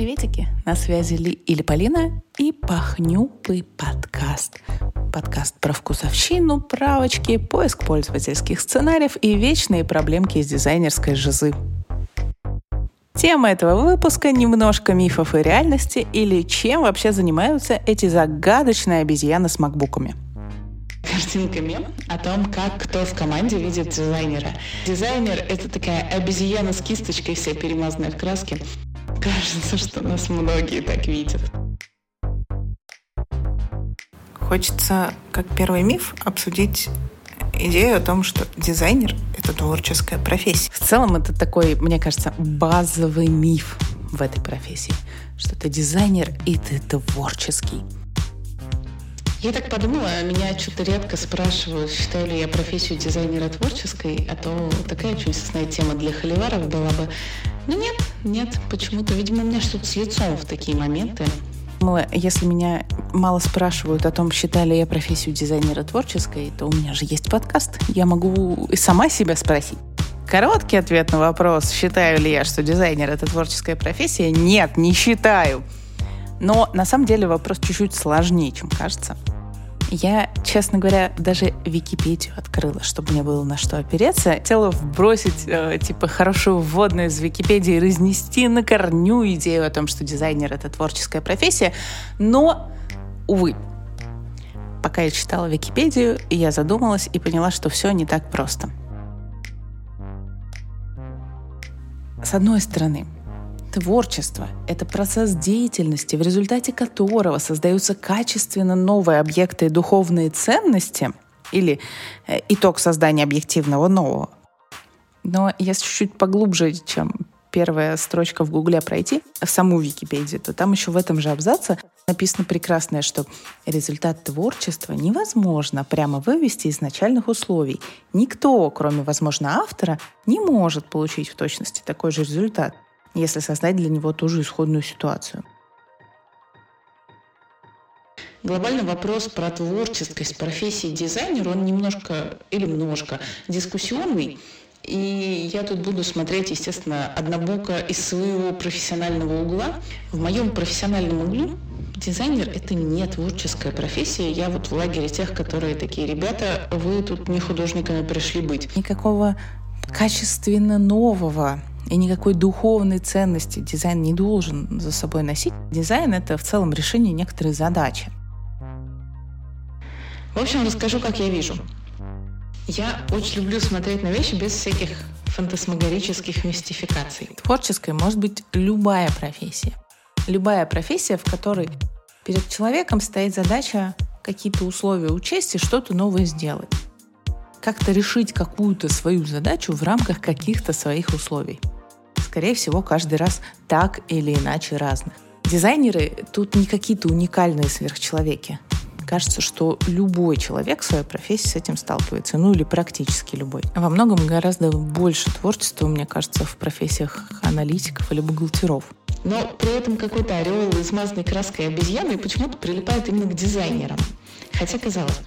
Приветики! На связи Ли или Полина и Пахнюпый подкаст. Подкаст про вкусовщину, правочки, поиск пользовательских сценариев и вечные проблемки из дизайнерской жизы. Тема этого выпуска — немножко мифов и реальности или чем вообще занимаются эти загадочные обезьяны с макбуками — картинка мем о том, как кто в команде видит дизайнера. Дизайнер — это такая обезьяна с кисточкой, вся перемазанная в краске. Кажется, что нас многие так видят. Хочется, как первый миф, обсудить идею о том, что дизайнер — это творческая профессия. В целом это такой, мне кажется, базовый миф в этой профессии, что ты дизайнер и ты творческий. Я так подумала, меня что-то редко спрашивают, считаю ли я профессию дизайнера творческой, а то такая очень известная тема для холиваров была бы. Ну нет, нет, почему-то, видимо, у меня что-то с лицом в такие моменты. Если меня мало спрашивают о том, считаю ли я профессию дизайнера творческой, то у меня же есть подкаст. Я могу и сама себя спросить. Короткий ответ на вопрос, считаю ли я, что дизайнер — это творческая профессия, нет, не считаю. Но на самом деле вопрос чуть-чуть сложнее, чем кажется. Я, честно говоря, даже Википедию открыла, чтобы мне было на что опереться. Хотела вбросить, э, типа, хорошую вводную из Википедии разнести на корню идею о том, что дизайнер — это творческая профессия. Но, увы, пока я читала Википедию, я задумалась и поняла, что все не так просто. С одной стороны, Творчество — это процесс деятельности, в результате которого создаются качественно новые объекты и духовные ценности или э, итог создания объективного нового. Но если чуть-чуть поглубже, чем первая строчка в Гугле пройти, в саму Википедию, то там еще в этом же абзаце написано прекрасное, что результат творчества невозможно прямо вывести из начальных условий. Никто, кроме, возможно, автора, не может получить в точности такой же результат — если создать для него ту же исходную ситуацию. Глобальный вопрос про творческость профессии дизайнера, он немножко или немножко дискуссионный. И я тут буду смотреть, естественно, однобоко из своего профессионального угла. В моем профессиональном углу дизайнер – это не творческая профессия. Я вот в лагере тех, которые такие, ребята, вы тут не художниками пришли быть. Никакого качественно нового и никакой духовной ценности дизайн не должен за собой носить. Дизайн — это в целом решение некоторой задачи. В общем, расскажу, как я вижу. Я очень люблю смотреть на вещи без всяких фантасмагорических мистификаций. Творческой может быть любая профессия. Любая профессия, в которой перед человеком стоит задача какие-то условия учесть и что-то новое сделать. Как-то решить какую-то свою задачу в рамках каких-то своих условий скорее всего, каждый раз так или иначе разных. Дизайнеры тут не какие-то уникальные сверхчеловеки. Кажется, что любой человек в своей профессии с этим сталкивается, ну или практически любой. Во многом гораздо больше творчества, мне кажется, в профессиях аналитиков или бухгалтеров. Но при этом какой-то орел, измазанный краской обезьяны почему-то прилипает именно к дизайнерам. Хотя, казалось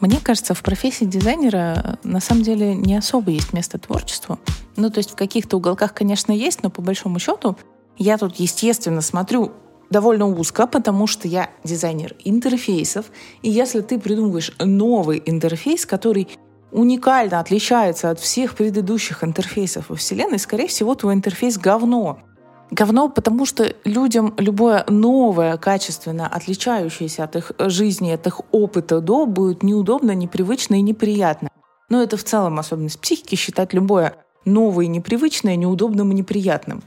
мне кажется, в профессии дизайнера э, на самом деле не особо есть место творчеству. Ну, то есть в каких-то уголках, конечно, есть, но по большому счету я тут, естественно, смотрю довольно узко, потому что я дизайнер интерфейсов. И если ты придумываешь новый интерфейс, который уникально отличается от всех предыдущих интерфейсов во Вселенной, скорее всего, твой интерфейс говно. Говно, потому что людям любое новое, качественно отличающееся от их жизни, от их опыта до, будет неудобно, непривычно и неприятно. Но это в целом особенность психики считать любое новое, непривычное, неудобным и неприятным.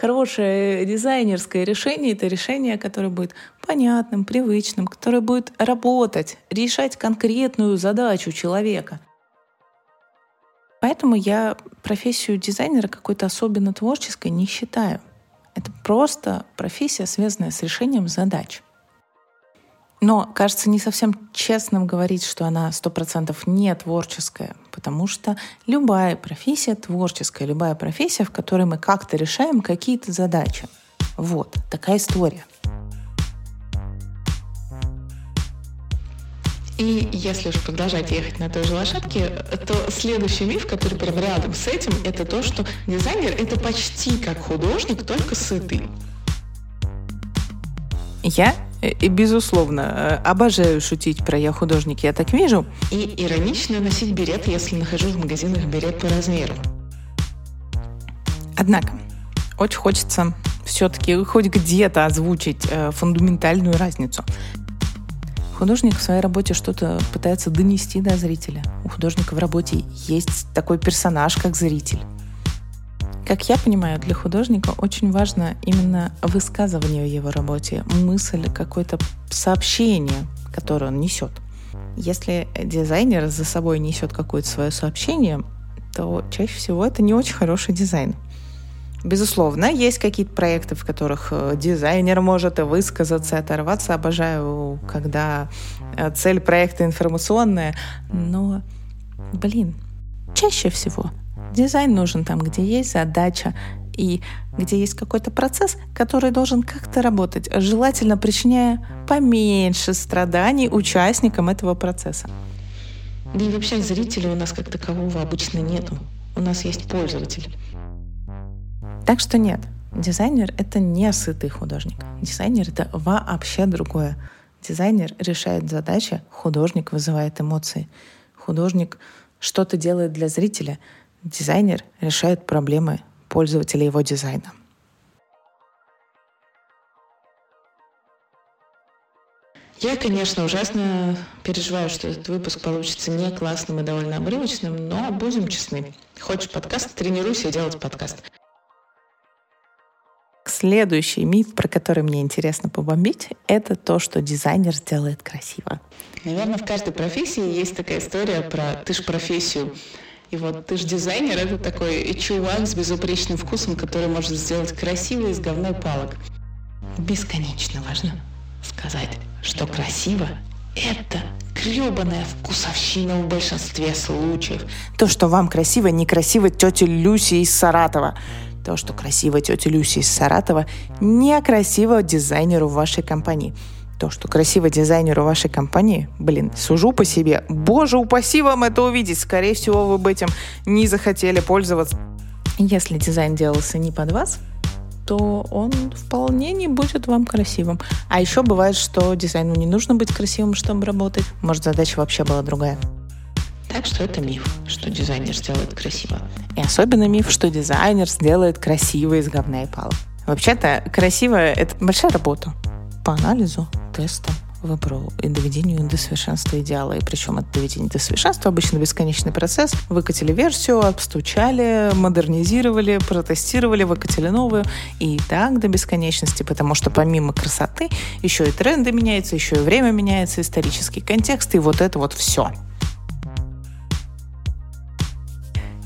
Хорошее дизайнерское решение — это решение, которое будет понятным, привычным, которое будет работать, решать конкретную задачу человека — Поэтому я профессию дизайнера какой-то особенно творческой не считаю. Это просто профессия, связанная с решением задач. Но кажется не совсем честным говорить, что она сто процентов не творческая, потому что любая профессия творческая, любая профессия, в которой мы как-то решаем какие-то задачи. Вот такая история. И если уж продолжать ехать на той же лошадке, то следующий миф, который прям рядом с этим, это то, что дизайнер это почти как художник, только сытый. Я и, безусловно, э, обожаю шутить про «я художник, я так вижу». И иронично носить берет, если нахожу в магазинах берет по размеру. Однако, очень хочется все-таки хоть где-то озвучить э, фундаментальную разницу. Художник в своей работе что-то пытается донести до зрителя. У художника в работе есть такой персонаж, как зритель. Как я понимаю, для художника очень важно именно высказывание в его работе, мысль, какое-то сообщение, которое он несет. Если дизайнер за собой несет какое-то свое сообщение, то чаще всего это не очень хороший дизайн. Безусловно, есть какие-то проекты, в которых э, дизайнер может высказаться, оторваться. Обожаю, когда э, цель проекта информационная. Но, блин, чаще всего дизайн нужен там, где есть задача и где есть какой-то процесс, который должен как-то работать, желательно причиняя поменьше страданий участникам этого процесса. Да и вообще зрителя у нас как такового обычно нету. У нас есть пользователь. Так что нет, дизайнер — это не сытый художник. Дизайнер — это вообще другое. Дизайнер решает задачи, художник вызывает эмоции. Художник что-то делает для зрителя, дизайнер решает проблемы пользователя его дизайна. Я, конечно, ужасно переживаю, что этот выпуск получится не классным и довольно обрывочным, но будем честны. Хочешь подкаст, тренируйся делать подкаст. Следующий миф, про который мне интересно побомбить, это то, что дизайнер сделает красиво. Наверное, в каждой профессии есть такая история про «ты ж профессию». И вот ты ж дизайнер, это такой чувак с безупречным вкусом, который может сделать красиво из говна палок. Бесконечно важно сказать, что красиво – это гребаная вкусовщина в большинстве случаев. То, что вам красиво, некрасиво тете Люси из Саратова. То, что красиво тетя Люси из Саратова, не красиво дизайнеру вашей компании. То, что красиво дизайнеру вашей компании, блин, сужу по себе. Боже, упаси вам это увидеть. Скорее всего, вы бы этим не захотели пользоваться. Если дизайн делался не под вас, то он вполне не будет вам красивым. А еще бывает, что дизайну не нужно быть красивым, чтобы работать. Может, задача вообще была другая. Так что это миф, что дизайнер сделает красиво. И особенно миф, что дизайнер сделает красиво из говна и палок. Вообще-то красиво — это большая работа по анализу, тестам, выбору и доведению до совершенства идеала. И причем это доведение до совершенства обычно бесконечный процесс. Выкатили версию, обстучали, модернизировали, протестировали, выкатили новую. И так до бесконечности, потому что помимо красоты еще и тренды меняются, еще и время меняется, исторический контекст, и вот это вот все.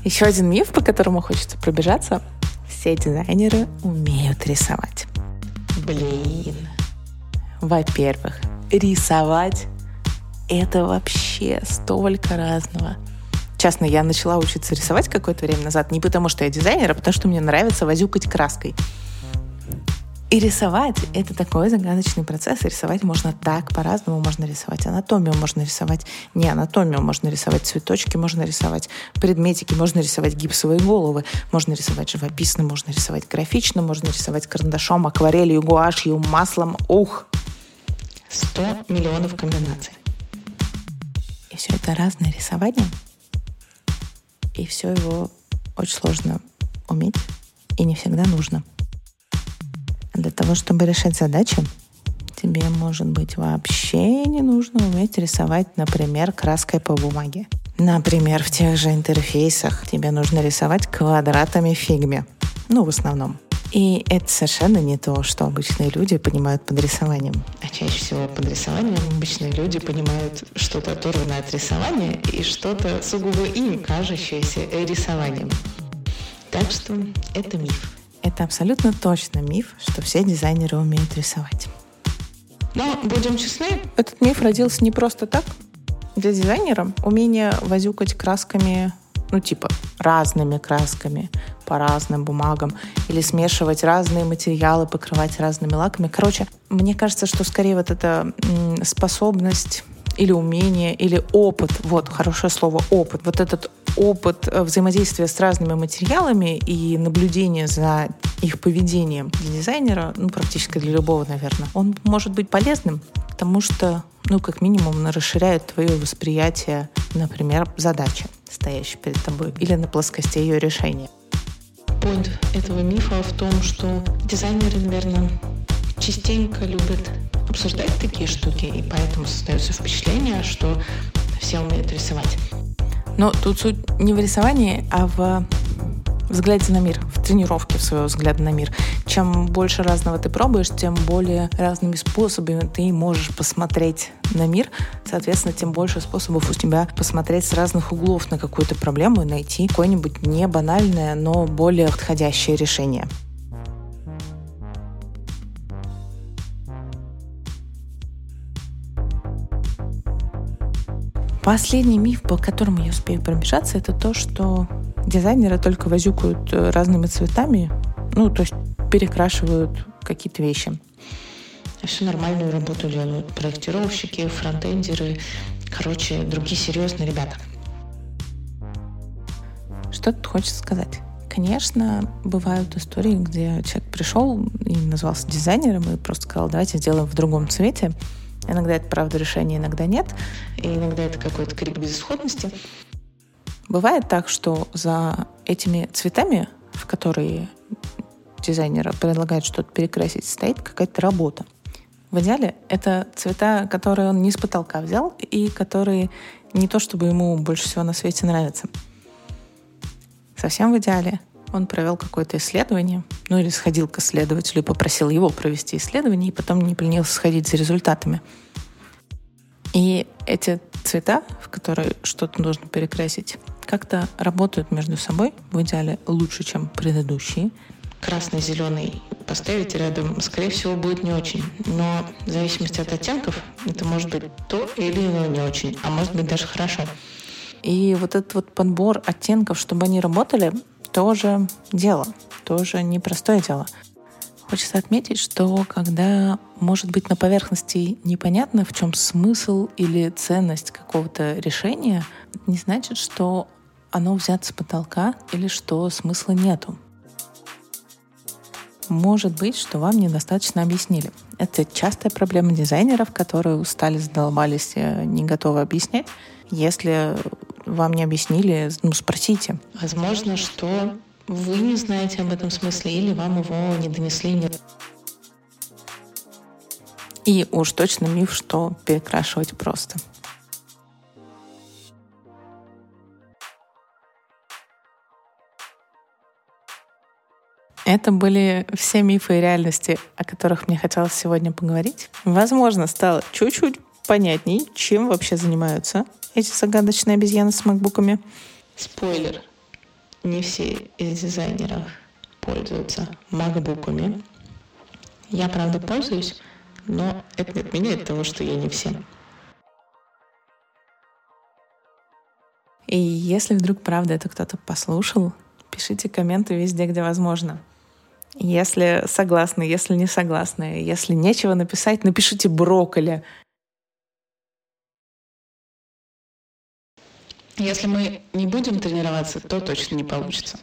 Еще один миф, по которому хочется пробежаться. Все дизайнеры умеют рисовать. Блин. Во-первых, рисовать — это вообще столько разного. Честно, я начала учиться рисовать какое-то время назад не потому, что я дизайнер, а потому что мне нравится возюкать краской. И рисовать — это такой загадочный процесс. рисовать можно так, по-разному. Можно рисовать анатомию, можно рисовать не анатомию, можно рисовать цветочки, можно рисовать предметики, можно рисовать гипсовые головы, можно рисовать живописно, можно рисовать графично, можно рисовать карандашом, акварелью, гуашью, маслом. Ух! Сто миллионов комбинаций. И все это разное рисование. И все его очень сложно уметь и не всегда нужно. Для того, чтобы решать задачи, тебе, может быть, вообще не нужно уметь рисовать, например, краской по бумаге. Например, в тех же интерфейсах тебе нужно рисовать квадратами фигме. Ну, в основном. И это совершенно не то, что обычные люди понимают под рисованием. А чаще всего под рисованием обычные люди понимают что-то оторванное от рисования и что-то сугубо им кажущееся рисованием. Так что это миф. Это абсолютно точно миф, что все дизайнеры умеют рисовать. Но будем честны. Этот миф родился не просто так. Для дизайнера умение возюкать красками, ну типа разными красками по разным бумагам или смешивать разные материалы, покрывать разными лаками. Короче, мне кажется, что скорее вот эта способность или умение, или опыт, вот хорошее слово опыт, вот этот опыт э, взаимодействия с разными материалами и наблюдение за их поведением для дизайнера, ну, практически для любого, наверное, он может быть полезным, потому что, ну, как минимум, расширяет твое восприятие, например, задачи, стоящей перед тобой, или на плоскости ее решения. Point этого мифа в том, что дизайнеры, наверное, частенько любят обсуждать такие штуки, и поэтому создается впечатление, что все умеют рисовать. Но тут суть не в рисовании, а в взгляде на мир, в тренировке в своего взгляда на мир. Чем больше разного ты пробуешь, тем более разными способами ты можешь посмотреть на мир. Соответственно, тем больше способов у тебя посмотреть с разных углов на какую-то проблему и найти какое-нибудь не банальное, но более подходящее решение. Последний миф, по которому я успею пробежаться, это то, что дизайнеры только возюкают э, разными цветами, ну, то есть перекрашивают какие-то вещи. Всю нормальную работу делают проектировщики, фронтендеры, короче, другие серьезные ребята. Что тут хочется сказать? Конечно, бывают истории, где человек пришел и назвался дизайнером и просто сказал, давайте сделаем в другом цвете. Иногда это, правда, решение, иногда нет. И иногда это какой-то крик безысходности. Бывает так, что за этими цветами, в которые дизайнер предлагает что-то перекрасить, стоит какая-то работа. В идеале это цвета, которые он не с потолка взял и которые не то, чтобы ему больше всего на свете нравятся. Совсем в идеале он провел какое-то исследование, ну или сходил к исследователю и попросил его провести исследование, и потом не поленился сходить за результатами. И эти цвета, в которые что-то нужно перекрасить, как-то работают между собой, в идеале лучше, чем предыдущие. Красный, зеленый поставить рядом, скорее всего, будет не очень. Но в зависимости от оттенков, это может быть то или иное не очень, а может быть даже хорошо. И вот этот вот подбор оттенков, чтобы они работали, тоже дело, тоже непростое дело. Хочется отметить, что когда может быть на поверхности непонятно, в чем смысл или ценность какого-то решения, не значит, что оно взято с потолка или что смысла нету. Может быть, что вам недостаточно объяснили. Это частая проблема дизайнеров, которые устали, задолбались, э, не готовы объяснять. Если вам не объяснили, ну, спросите. Возможно, что вы не знаете об этом смысле или вам его не донесли. И уж точно миф, что перекрашивать просто. Это были все мифы и реальности, о которых мне хотелось сегодня поговорить. Возможно, стало чуть-чуть понятней, чем вообще занимаются эти загадочные обезьяны с макбуками. Спойлер. Не все из дизайнеров пользуются макбуками. Я, правда, пользуюсь, но это не отменяет того, что я не все. И если вдруг, правда, это кто-то послушал, пишите комменты везде, где возможно. Если согласны, если не согласны, если нечего написать, напишите брокколи. Если мы не будем тренироваться, то точно не получится.